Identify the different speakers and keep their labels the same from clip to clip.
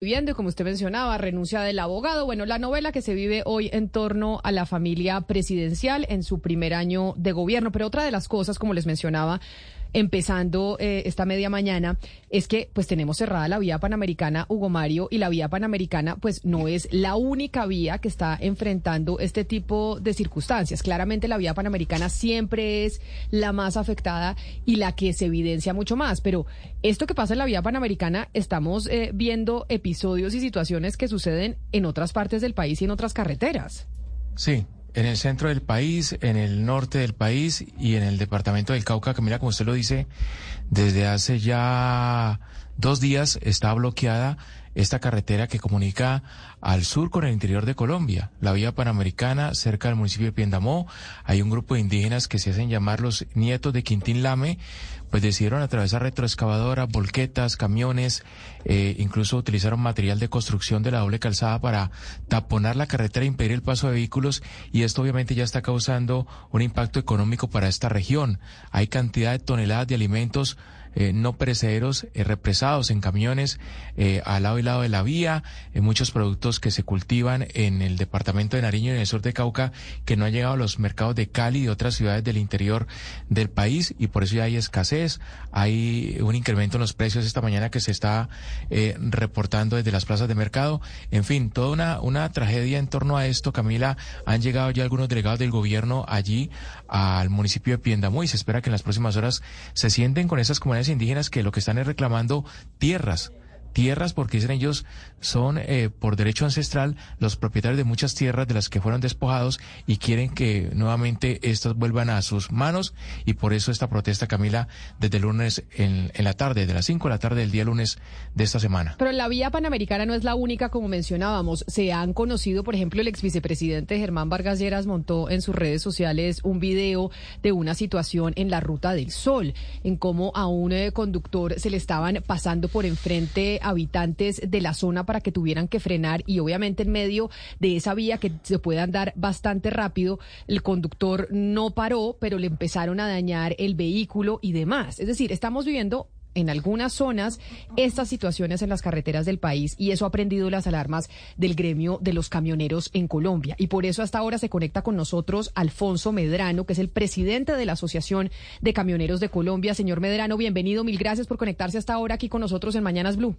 Speaker 1: viviendo y como usted mencionaba, renuncia del abogado. Bueno, la novela que se vive hoy en torno a la familia presidencial en su primer año de gobierno. Pero otra de las cosas, como les mencionaba, empezando eh, esta media mañana es que pues tenemos cerrada la vía panamericana Hugo Mario y la vía panamericana pues no es la única vía que está enfrentando este tipo de circunstancias. Claramente la vía panamericana siempre es la más afectada y la que se evidencia mucho más, pero esto que pasa en la vía panamericana estamos eh, viendo episodios y situaciones que suceden en otras partes del país y en otras carreteras.
Speaker 2: Sí, en el centro del país, en el norte del país y en el departamento del Cauca, que mira, como usted lo dice, desde hace ya dos días está bloqueada esta carretera que comunica al sur con el interior de Colombia, la vía panamericana cerca del municipio de Piendamó. Hay un grupo de indígenas que se hacen llamar los nietos de Quintín Lame, pues decidieron atravesar retroexcavadora, volquetas, camiones, eh, incluso utilizaron material de construcción de la doble calzada para taponar la carretera e impedir el paso de vehículos y esto obviamente ya está causando un impacto económico para esta región. Hay cantidad de toneladas de alimentos eh, no perecederos eh, represados en camiones eh, al lado y lado de la vía, muchos productos que se cultivan en el departamento de Nariño y en el sur de Cauca que no han llegado a los mercados de Cali y de otras ciudades del interior del país y por eso ya hay escasez, hay un incremento en los precios esta mañana que se está reportando desde las plazas de mercado, en fin, toda una, una tragedia en torno a esto, Camila, han llegado ya algunos delegados del gobierno allí al municipio de Piendamó y se espera que en las próximas horas se sienten con esas comunidades indígenas que lo que están es reclamando tierras tierras porque dicen ellos son eh, por derecho ancestral los propietarios de muchas tierras de las que fueron despojados y quieren que nuevamente estas vuelvan a sus manos y por eso esta protesta Camila desde el lunes en, la tarde, de las 5 de la tarde del día lunes de esta semana.
Speaker 1: Pero la vía panamericana no es la única como mencionábamos. Se han conocido, por ejemplo, el ex vicepresidente Germán Vargas Lleras montó en sus redes sociales un video de una situación en la Ruta del Sol, en cómo a un eh, conductor se le estaban pasando por enfrente habitantes de la zona para que tuvieran que frenar y obviamente en medio de esa vía que se puede andar bastante rápido, el conductor no paró, pero le empezaron a dañar el vehículo y demás. Es decir, estamos viviendo en algunas zonas estas situaciones en las carreteras del país y eso ha prendido las alarmas del gremio de los camioneros en Colombia. Y por eso hasta ahora se conecta con nosotros Alfonso Medrano, que es el presidente de la Asociación de Camioneros de Colombia. Señor Medrano, bienvenido. Mil gracias por conectarse hasta ahora aquí con nosotros en Mañanas Blue.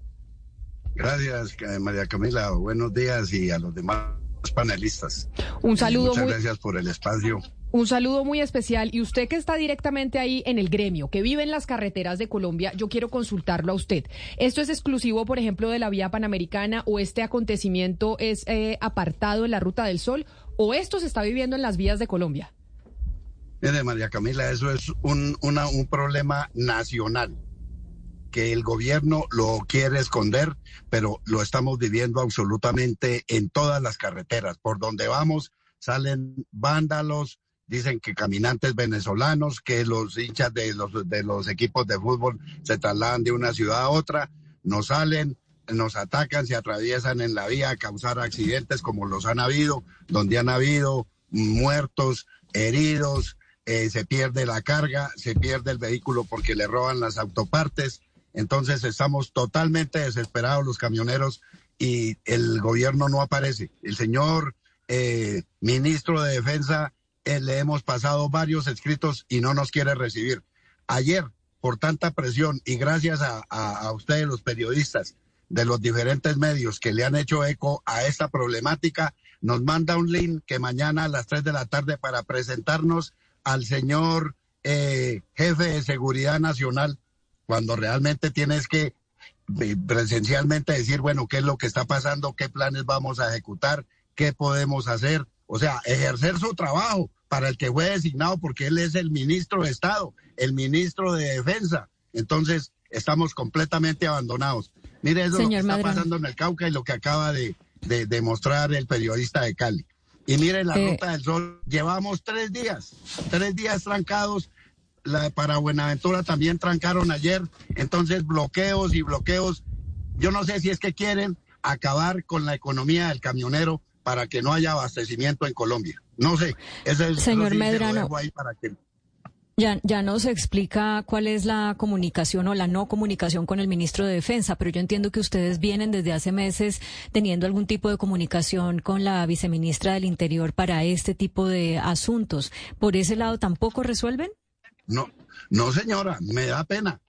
Speaker 3: Gracias, María Camila. Buenos días y a los demás panelistas.
Speaker 1: Un saludo.
Speaker 3: Muchas gracias por el espacio.
Speaker 1: Un saludo muy especial. Y usted que está directamente ahí en el gremio, que vive en las carreteras de Colombia, yo quiero consultarlo a usted. ¿Esto es exclusivo, por ejemplo, de la vía panamericana o este acontecimiento es eh, apartado en la Ruta del Sol o esto se está viviendo en las vías de Colombia?
Speaker 3: Mire, María Camila, eso es un, un problema nacional que el gobierno lo quiere esconder, pero lo estamos viviendo absolutamente en todas las carreteras. Por donde vamos salen vándalos, dicen que caminantes venezolanos, que los hinchas de los, de los equipos de fútbol se trasladan de una ciudad a otra, nos salen, nos atacan, se atraviesan en la vía a causar accidentes como los han habido, donde han habido muertos, heridos, eh, se pierde la carga, se pierde el vehículo porque le roban las autopartes. Entonces estamos totalmente desesperados los camioneros y el gobierno no aparece. El señor eh, ministro de Defensa eh, le hemos pasado varios escritos y no nos quiere recibir. Ayer, por tanta presión y gracias a, ustedes los periodistas de los diferentes medios que le han hecho eco a esta problemática, nos manda un link que mañana a las 3 de la tarde para presentarnos al señor eh, jefe de seguridad nacional, cuando realmente tienes que eh, presencialmente decir, bueno, qué es lo que está pasando, qué planes vamos a ejecutar, qué podemos hacer, o sea, ejercer su trabajo para el que fue designado, porque él es el ministro de Estado, el ministro de Defensa. Entonces, estamos completamente abandonados. Mire, eso es lo que está pasando en el Cauca y lo que acaba de, demostrar el periodista de Cali. Y mire la eh. Ruta del Sol, llevamos tres días, tres días trancados. La, para Buenaventura también trancaron ayer. Entonces, bloqueos y bloqueos. Yo no sé si es que quieren acabar con la economía del camionero para que no haya abastecimiento en Colombia. No sé,
Speaker 1: es el señor Medrano.
Speaker 4: Ya, ya nos explica cuál es la comunicación o la no comunicación con el ministro de Defensa, pero yo entiendo que ustedes vienen desde hace meses teniendo algún tipo de comunicación con la viceministra del Interior para este tipo de asuntos. ¿Por ese lado tampoco resuelven?
Speaker 3: No, no señora, me da pena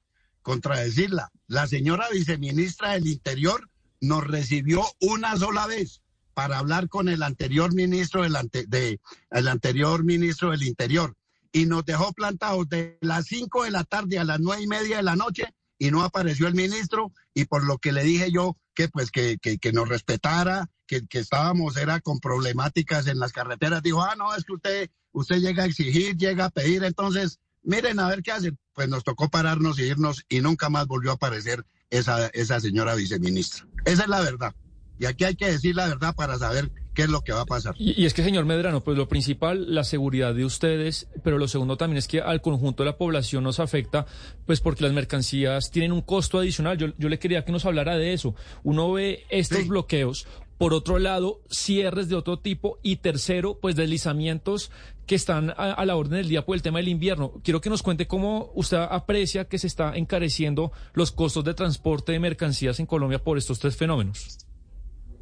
Speaker 3: contradecirla. La señora viceministra del Interior nos recibió una sola vez para hablar con el anterior ministro del, de, el anterior ministro del Interior y nos dejó plantados de las 5 de la tarde a las nueve y media de la noche y no apareció el ministro y por lo que le dije yo que pues que, que, nos respetara, que, que, estábamos era con problemáticas en las carreteras, dijo, ah, no, es que usted, usted llega a exigir, llega a pedir, entonces miren a ver qué hacen. Pues nos tocó pararnos y irnos y nunca más volvió a aparecer esa, esa señora viceministra. Esa es la verdad. Y aquí hay que decir la verdad para saber qué es lo que va a pasar.
Speaker 5: Y, es que, señor Medrano, pues lo principal, la seguridad de ustedes, pero lo segundo también es que al conjunto de la población nos afecta, pues porque las mercancías tienen un costo adicional. Yo, yo le quería que nos hablara de eso. Uno ve estos bloqueos, por otro lado, cierres de otro tipo y tercero, pues deslizamientos que están a, la orden del día por el tema del invierno. Quiero que nos cuente cómo usted aprecia que se está encareciendo los costos de transporte de mercancías en Colombia por estos tres fenómenos.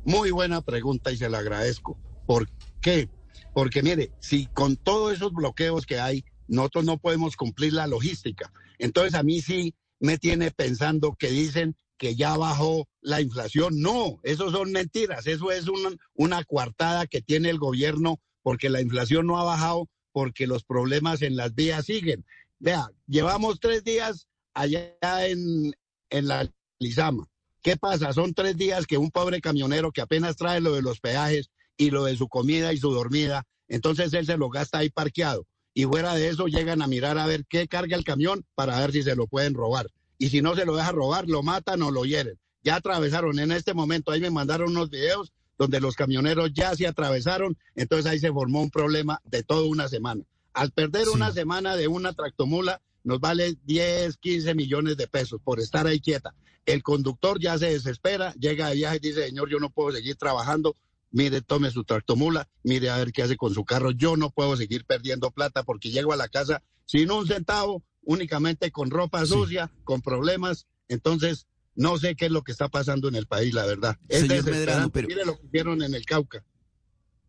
Speaker 3: Muy buena pregunta y se la agradezco. ¿Por qué? Porque mire, si con todos esos bloqueos que hay, nosotros no podemos cumplir la logística. Entonces a mí sí me tiene pensando que dicen que ya bajó la inflación. No, eso son mentiras. Eso es una, una coartada que tiene el gobierno porque la inflación no ha bajado porque los problemas en las vías siguen. Vea, llevamos tres días allá en, en la Lizama. ¿Qué pasa? Son tres días que un pobre camionero que apenas trae lo de los peajes y lo de su comida y su dormida, entonces él se lo gasta ahí parqueado. Y fuera de eso llegan a mirar a ver qué carga el camión para ver si se lo pueden robar y si no se lo deja robar, lo matan o lo hieren. Ya atravesaron en este momento, ahí me mandaron unos videos donde los camioneros ya se atravesaron, entonces ahí se formó un problema de toda una semana. Al perder una semana de una tractomula, nos vale 10, 15 millones de pesos por estar ahí quieta. El conductor ya se desespera, llega de viaje y dice, señor, yo no puedo seguir trabajando, mire, tome su tractomula, mire a ver qué hace con su carro, yo no puedo seguir perdiendo plata porque llego a la casa sin un centavo, únicamente con ropa sucia, con problemas. Entonces, no sé qué es lo que está pasando en el país, la verdad. Es
Speaker 6: señor Medrano, pero...
Speaker 3: Mire lo que hicieron en el Cauca.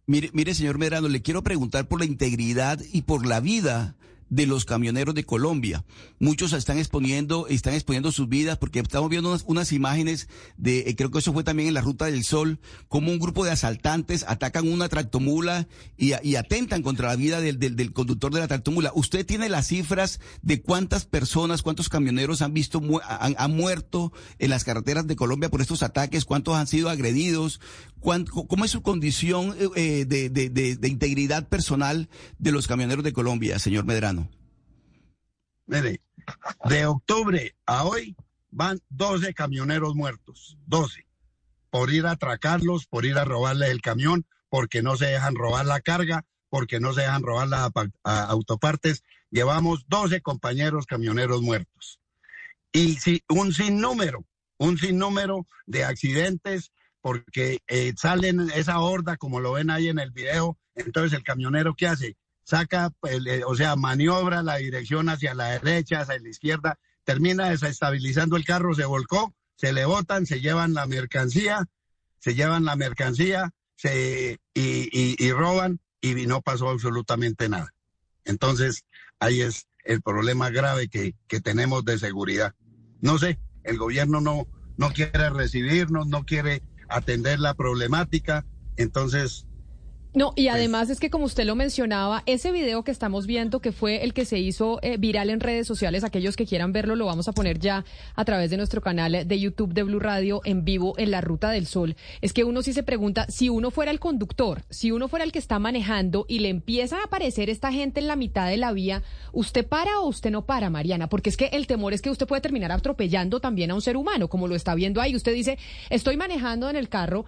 Speaker 6: Mire, mire, señor Medrano, le quiero preguntar por la integridad y por la vida de los camioneros de Colombia. Muchos están exponiendo, están exponiendo sus vidas porque estamos viendo unas, imágenes de, eh, creo que eso fue también en la Ruta del Sol, como un grupo de asaltantes atacan una tractomula y, atentan contra la vida del, del, conductor de la tractomula. ¿Usted tiene las cifras de cuántas personas, cuántos camioneros han visto, han, muerto en las carreteras de Colombia por estos ataques? ¿Cuántos han sido agredidos? ¿Cómo es su condición eh, de, de integridad personal de los camioneros de Colombia, señor Medrano?
Speaker 3: Mire, de octubre a hoy van 12 camioneros muertos, 12, por ir a atracarlos, por ir a robarle el camión, porque no se dejan robar la carga, porque no se dejan robar las autopartes. Llevamos 12 compañeros camioneros muertos. Y si, un sinnúmero, un sinnúmero de accidentes, porque eh, salen esa horda, como lo ven ahí en el video, entonces el camionero, ¿qué hace? saca, eh, o sea, maniobra la dirección hacia la derecha, hacia la izquierda, termina desestabilizando el carro, se volcó, se le botan, se llevan la mercancía, se llevan la mercancía se, y, roban y no pasó absolutamente nada. Entonces, ahí es el problema grave que, que tenemos de seguridad. No sé, el gobierno no, no quiere recibirnos, no quiere atender la problemática, entonces
Speaker 1: no, y además es que como usted lo mencionaba, ese video que estamos viendo, que fue el que se hizo eh, viral en redes sociales, aquellos que quieran verlo, lo vamos a poner ya a través de nuestro canal de YouTube de Blue Radio en vivo en la Ruta del Sol. Es que uno sí se pregunta, si uno fuera el conductor, si uno fuera el que está manejando y le empieza a aparecer esta gente en la mitad de la vía, ¿usted para o usted no para, Mariana? Porque es que el temor es que usted puede terminar atropellando también a un ser humano, como lo está viendo ahí. Usted dice, estoy manejando en el carro,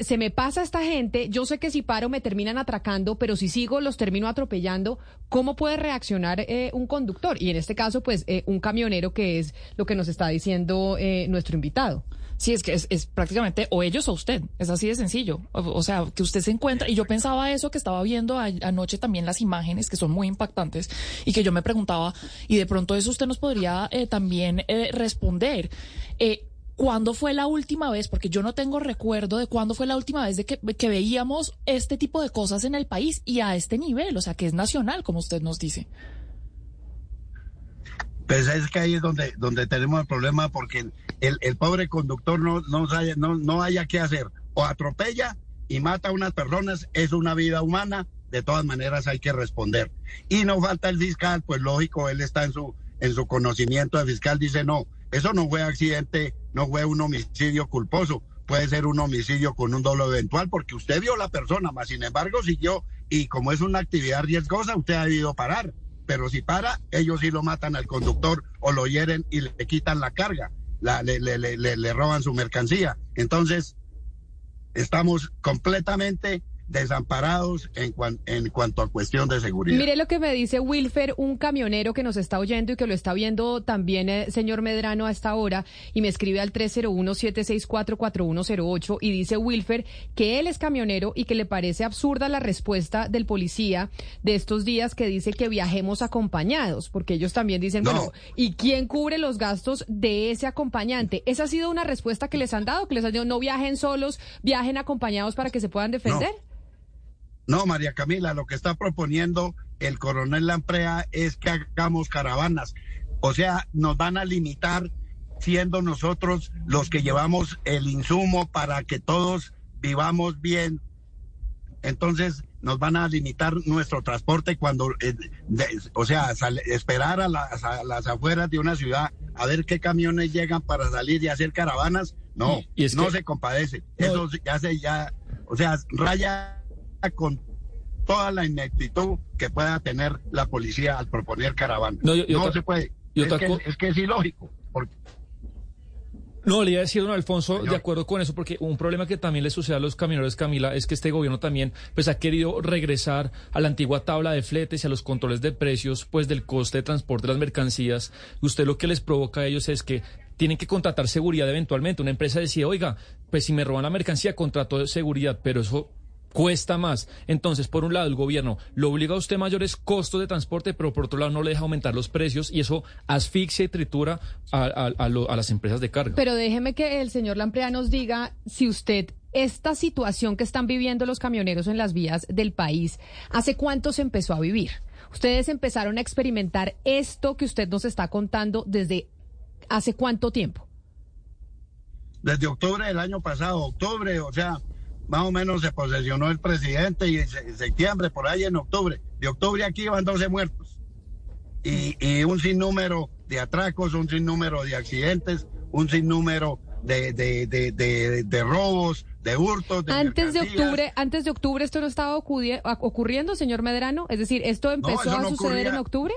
Speaker 1: se me pasa esta gente, yo sé que si paro me terminan atracando, pero si sigo los termino atropellando, ¿cómo puede reaccionar eh, un conductor? Y en este caso, pues eh, un camionero que es lo que nos está diciendo eh, nuestro invitado.
Speaker 7: Sí, es que es, prácticamente o ellos o usted, es así de sencillo. O, sea, que usted se encuentra, y yo pensaba eso que estaba viendo anoche también las imágenes, que son muy impactantes, y que yo me preguntaba, y de pronto eso usted nos podría eh, también responder. Eh, ¿Cuándo fue la última vez? Porque yo no tengo recuerdo de cuándo fue la última vez de que, veíamos este tipo de cosas en el país y a este nivel, o sea, que es nacional, como usted nos dice.
Speaker 3: Pues es que ahí es donde, donde tenemos el problema porque el, el pobre conductor no, no, haya, no, no haya qué hacer. O atropella y mata a unas personas, es una vida humana, de todas maneras hay que responder. Y no falta el fiscal, pues lógico, él está en su, en su conocimiento de fiscal, dice no, eso no fue accidente, no fue un homicidio culposo, puede ser un homicidio con un dolo eventual porque usted vio la persona, más sin embargo siguió y como es una actividad riesgosa, usted ha debido parar pero si para, ellos sí lo matan al conductor o lo hieren y le quitan la carga, le, le, le, le roban su mercancía. Entonces, estamos completamente desamparados en, en cuanto a cuestión de seguridad.
Speaker 1: Mire lo que me dice Wilfer, un camionero que nos está oyendo y que lo está viendo también, eh, señor Medrano, a esta hora, y me escribe al 301-764-4108 y dice Wilfer que él es camionero y que le parece absurda la respuesta del policía de estos días que dice que viajemos acompañados, porque ellos también dicen, bueno, ¿y quién cubre los gastos de ese acompañante? Esa ha sido una respuesta que les han dado, que les han dicho, no viajen solos, viajen acompañados para que se puedan defender.
Speaker 3: No, María Camila, lo que está proponiendo el coronel Lamprea es que hagamos caravanas. O sea, nos van a limitar siendo nosotros los que llevamos el insumo para que todos vivamos bien. Entonces nos van a limitar nuestro transporte cuando, eh, o sea, esperar a las, a las, afueras de una ciudad a ver qué camiones llegan para salir y hacer caravanas. No, no se compadece. Eso ya se ya, o sea, raya con toda la ineptitud que pueda tener la policía al proponer caravana. No, se puede. Es que, es, ilógico.
Speaker 5: No, le iba a decir, don Alfonso, de acuerdo con eso, porque un problema que también le sucede a los camioneros, Camila, es que este gobierno también pues ha querido regresar a la antigua tabla de fletes y a los controles de precios, pues del coste de transporte de las mercancías. Usted lo que les provoca a ellos es que tienen que contratar seguridad eventualmente. Una empresa decía, oiga, pues si me roban la mercancía, contrato de seguridad, pero eso cuesta más. Entonces, por un lado, el gobierno lo obliga a usted mayores costos de transporte, pero por otro lado no le deja aumentar los precios y eso asfixia y tritura a, las empresas de carga.
Speaker 1: Pero déjeme que el señor Lamprea nos diga si usted esta situación que están viviendo los camioneros en las vías del país, ¿hace cuánto se empezó a vivir? Ustedes empezaron a experimentar esto que usted nos está contando desde hace cuánto tiempo?
Speaker 3: Desde octubre del año pasado, octubre, o sea, más o menos se posesionó el presidente y en septiembre, por ahí en octubre. De octubre aquí iban 12 muertos. Y, y un sinnúmero de atracos, un sinnúmero de accidentes, un sinnúmero de, de, de, de, robos, de hurtos.
Speaker 1: Antes de octubre, antes de octubre esto no estaba ocurriendo, señor Medrano. Es decir, esto empezó a suceder en octubre.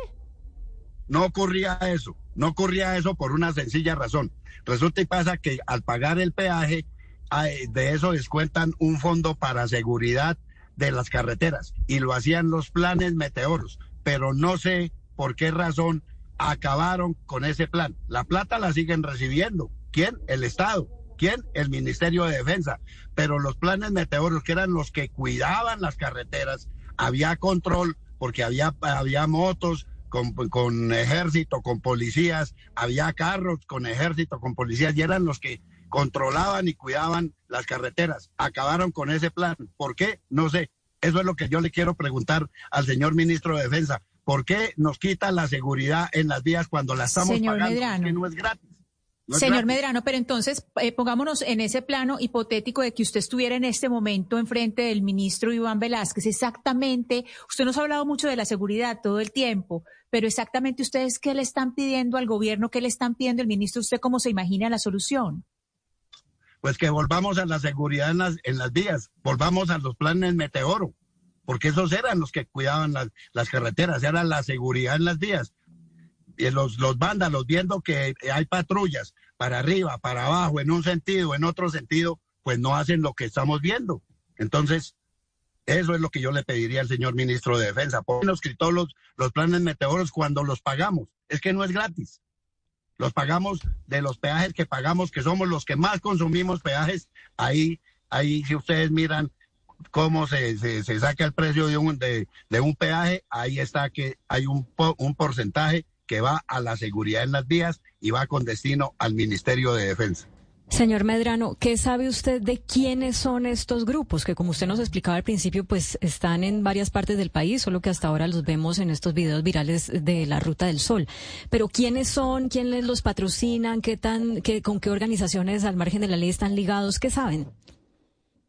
Speaker 3: No ocurría eso, no ocurría eso por una sencilla razón. Resulta y pasa que al pagar el peaje de eso descuentan un fondo para seguridad de las carreteras y lo hacían los planes meteoros, pero no sé por qué razón acabaron con ese plan. La plata la siguen recibiendo. ¿Quién? El Estado. ¿Quién? El Ministerio de Defensa. Pero los planes meteoros, que eran los que cuidaban las carreteras, había control porque había, había motos con, con ejército, con policías, había carros con ejército, con policías, y eran los que controlaban y cuidaban las carreteras. Acabaron con ese plan. ¿Por qué? No sé. Eso es lo que yo le quiero preguntar al señor ministro de Defensa. ¿Por qué nos quita la seguridad en las vías cuando la estamos pagando? Que no es gratis.
Speaker 4: Señor Medrano, pero entonces eh, pongámonos en ese plano hipotético de que usted estuviera en este momento enfrente del ministro Iván Velázquez. Exactamente, usted nos ha hablado mucho de la seguridad todo el tiempo, pero exactamente ustedes qué le están pidiendo al gobierno, qué le están pidiendo el ministro, usted cómo se imagina la solución
Speaker 3: pues que volvamos a la seguridad en las, en las vías, volvamos a los planes Meteoro, porque esos eran los que cuidaban las, las carreteras, era la seguridad en las vías. Y los, los vándalos viendo que hay patrullas para arriba, para abajo, en un sentido, en otro sentido, pues no hacen lo que estamos viendo. Entonces, eso es lo que yo le pediría al señor ministro de Defensa. ¿Por nos quitó los, los planes meteoros cuando los pagamos? Es que no es gratis. Los pagamos de los peajes que pagamos, que somos los que más consumimos peajes. Ahí, ahí si ustedes miran cómo se, se, saca el precio de un, de, de, un peaje, ahí está que hay un, un porcentaje que va a la seguridad en las vías y va con destino al Ministerio de Defensa.
Speaker 4: Señor Medrano, ¿qué sabe usted de quiénes son estos grupos? Que como usted nos explicaba al principio, pues están en varias partes del país, solo que hasta ahora los vemos en estos videos virales de la Ruta del Sol. Pero ¿quiénes son? ¿Quiénes los patrocinan? ¿Qué tan, qué, con qué organizaciones al margen de la ley están ligados? ¿Qué saben?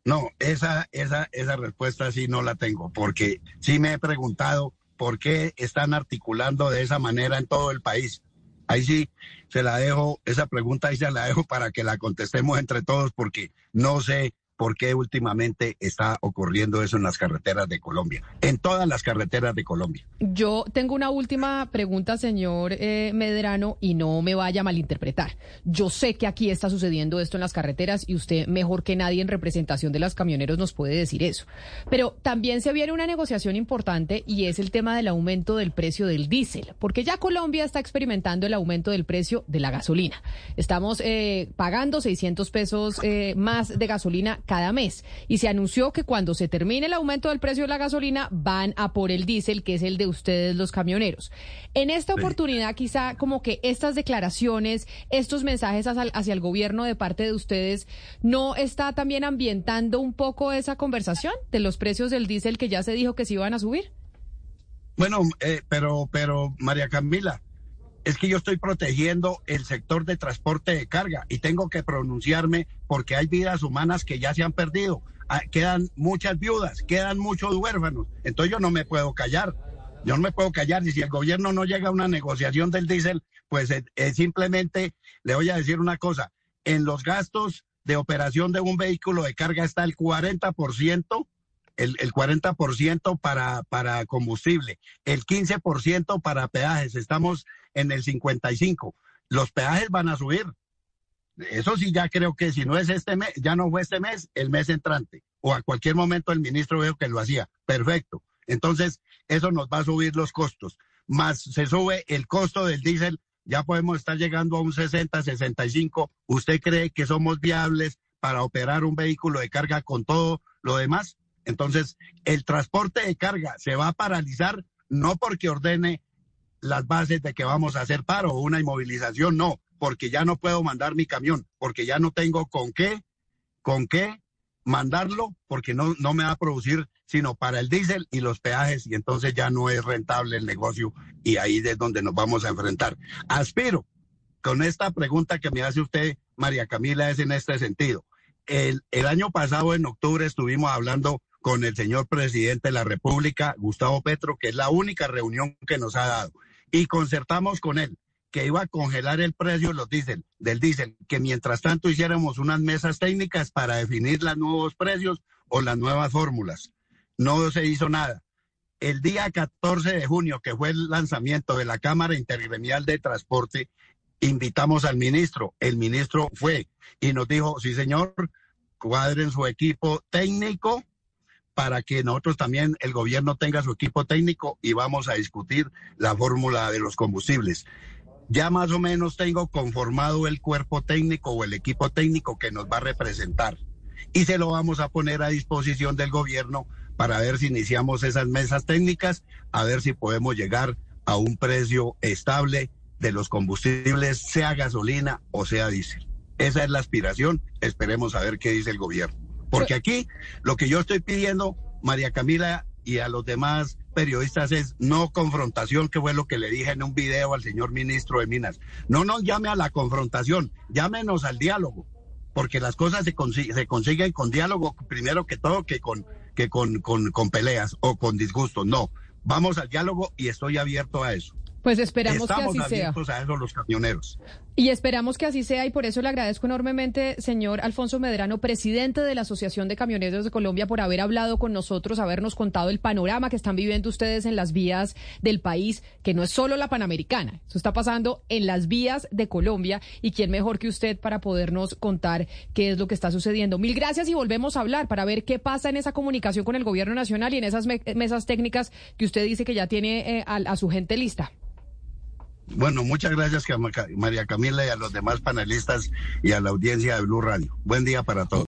Speaker 3: No, esa, esa, esa respuesta sí no la tengo, porque sí me he preguntado por qué están articulando de esa manera en todo el país. Ahí sí se la dejo, esa pregunta ahí se la dejo para que la contestemos entre todos porque no sé por qué últimamente está ocurriendo eso en las carreteras de Colombia, en todas las carreteras de Colombia.
Speaker 1: Yo tengo una última pregunta, señor eh, Medrano, y no me vaya a malinterpretar. Yo sé que aquí está sucediendo esto en las carreteras y usted mejor que nadie en representación de las camioneros nos puede decir eso. Pero también se viene una negociación importante y es el tema del aumento del precio del diésel, porque ya Colombia está experimentando el aumento del precio de la gasolina. Estamos eh, pagando 600 pesos eh, más de gasolina cada mes. Y se anunció que cuando se termine el aumento del precio de la gasolina, van a por el diésel, que es el de ustedes los camioneros. En esta oportunidad, quizá como que estas declaraciones, estos mensajes hacia, el gobierno de parte de ustedes, ¿no está también ambientando un poco esa conversación de los precios del diésel que ya se dijo que se iban a subir?
Speaker 3: Bueno, eh, pero, pero María Camila, es que yo estoy protegiendo el sector de transporte de carga y tengo que pronunciarme porque hay vidas humanas que ya se han perdido. Ah, quedan muchas viudas, quedan muchos huérfanos. Entonces yo no me puedo callar. Yo no me puedo callar. Y si el gobierno no llega a una negociación del diésel, pues simplemente le voy a decir una cosa. En los gastos de operación de un vehículo de carga está el 40%. El, el 40% para, para combustible, el 15% para peajes. Estamos en el 55. Los peajes van a subir. Eso sí, ya creo que si no es este mes, ya no fue este mes, el mes entrante. O a cualquier momento el ministro veo que lo hacía. Perfecto. Entonces, eso nos va a subir los costos. Más se sube el costo del diésel, ya podemos estar llegando a un 60, 65. ¿Usted cree que somos viables para operar un vehículo de carga con todo lo demás? Entonces, el transporte de carga se va a paralizar no porque ordene las bases de que vamos a hacer paro o una inmovilización, no, porque ya no puedo mandar mi camión, porque ya no tengo con qué, con qué mandarlo, porque no, no me va a producir sino para el diésel y los peajes, y entonces ya no es rentable el negocio, y ahí es donde nos vamos a enfrentar. Aspiro, con esta pregunta que me hace usted, María Camila, es en este sentido. El, el año pasado, en octubre, estuvimos hablando con el señor presidente de la República, Gustavo Petro, que es la única reunión que nos ha dado y concertamos con él que iba a congelar el precio los diésel, del diésel, que mientras tanto hiciéramos unas mesas técnicas para definir los nuevos precios o las nuevas fórmulas. No se hizo nada. El día 14 de junio, que fue el lanzamiento de la Cámara Intergremial de Transporte, invitamos al ministro. El ministro fue y nos dijo, sí señor, cuadren su equipo técnico para que nosotros también, el gobierno tenga su equipo técnico y vamos a discutir la fórmula de los combustibles. Ya más o menos tengo conformado el cuerpo técnico o el equipo técnico que nos va a representar y se lo vamos a poner a disposición del gobierno para ver si iniciamos esas mesas técnicas, a ver si podemos llegar a un precio estable de los combustibles, sea gasolina o sea diésel. Esa es la aspiración, esperemos a ver qué dice el gobierno. Porque aquí lo que yo estoy pidiendo, María Camila y a los demás periodistas es no confrontación, que fue lo que le dije en un video al señor ministro de Minas. No nos llame a la confrontación, llámenos al diálogo, porque las cosas se, se consiguen con diálogo primero que todo que con, que con, con, con peleas o con disgustos. No, vamos al diálogo y estoy abierto a eso.
Speaker 1: Pues esperamos
Speaker 3: que
Speaker 1: así
Speaker 3: sea. a eso los camioneros.
Speaker 1: Y esperamos que así sea y por eso le agradezco enormemente, señor Alfonso Medrano, presidente de la Asociación de Camioneros de Colombia, por haber hablado con nosotros, habernos contado el panorama que están viviendo ustedes en las vías del país, que no es solo la Panamericana, eso está pasando en las vías de Colombia y quién mejor que usted para podernos contar qué es lo que está sucediendo. Mil gracias y volvemos a hablar para ver qué pasa en esa comunicación con el gobierno nacional y en esas mesas técnicas que usted dice que ya tiene eh, a su gente lista.
Speaker 3: Bueno, muchas gracias María Camila y a los demás panelistas y a la audiencia de Blue Radio. Buen día para todos.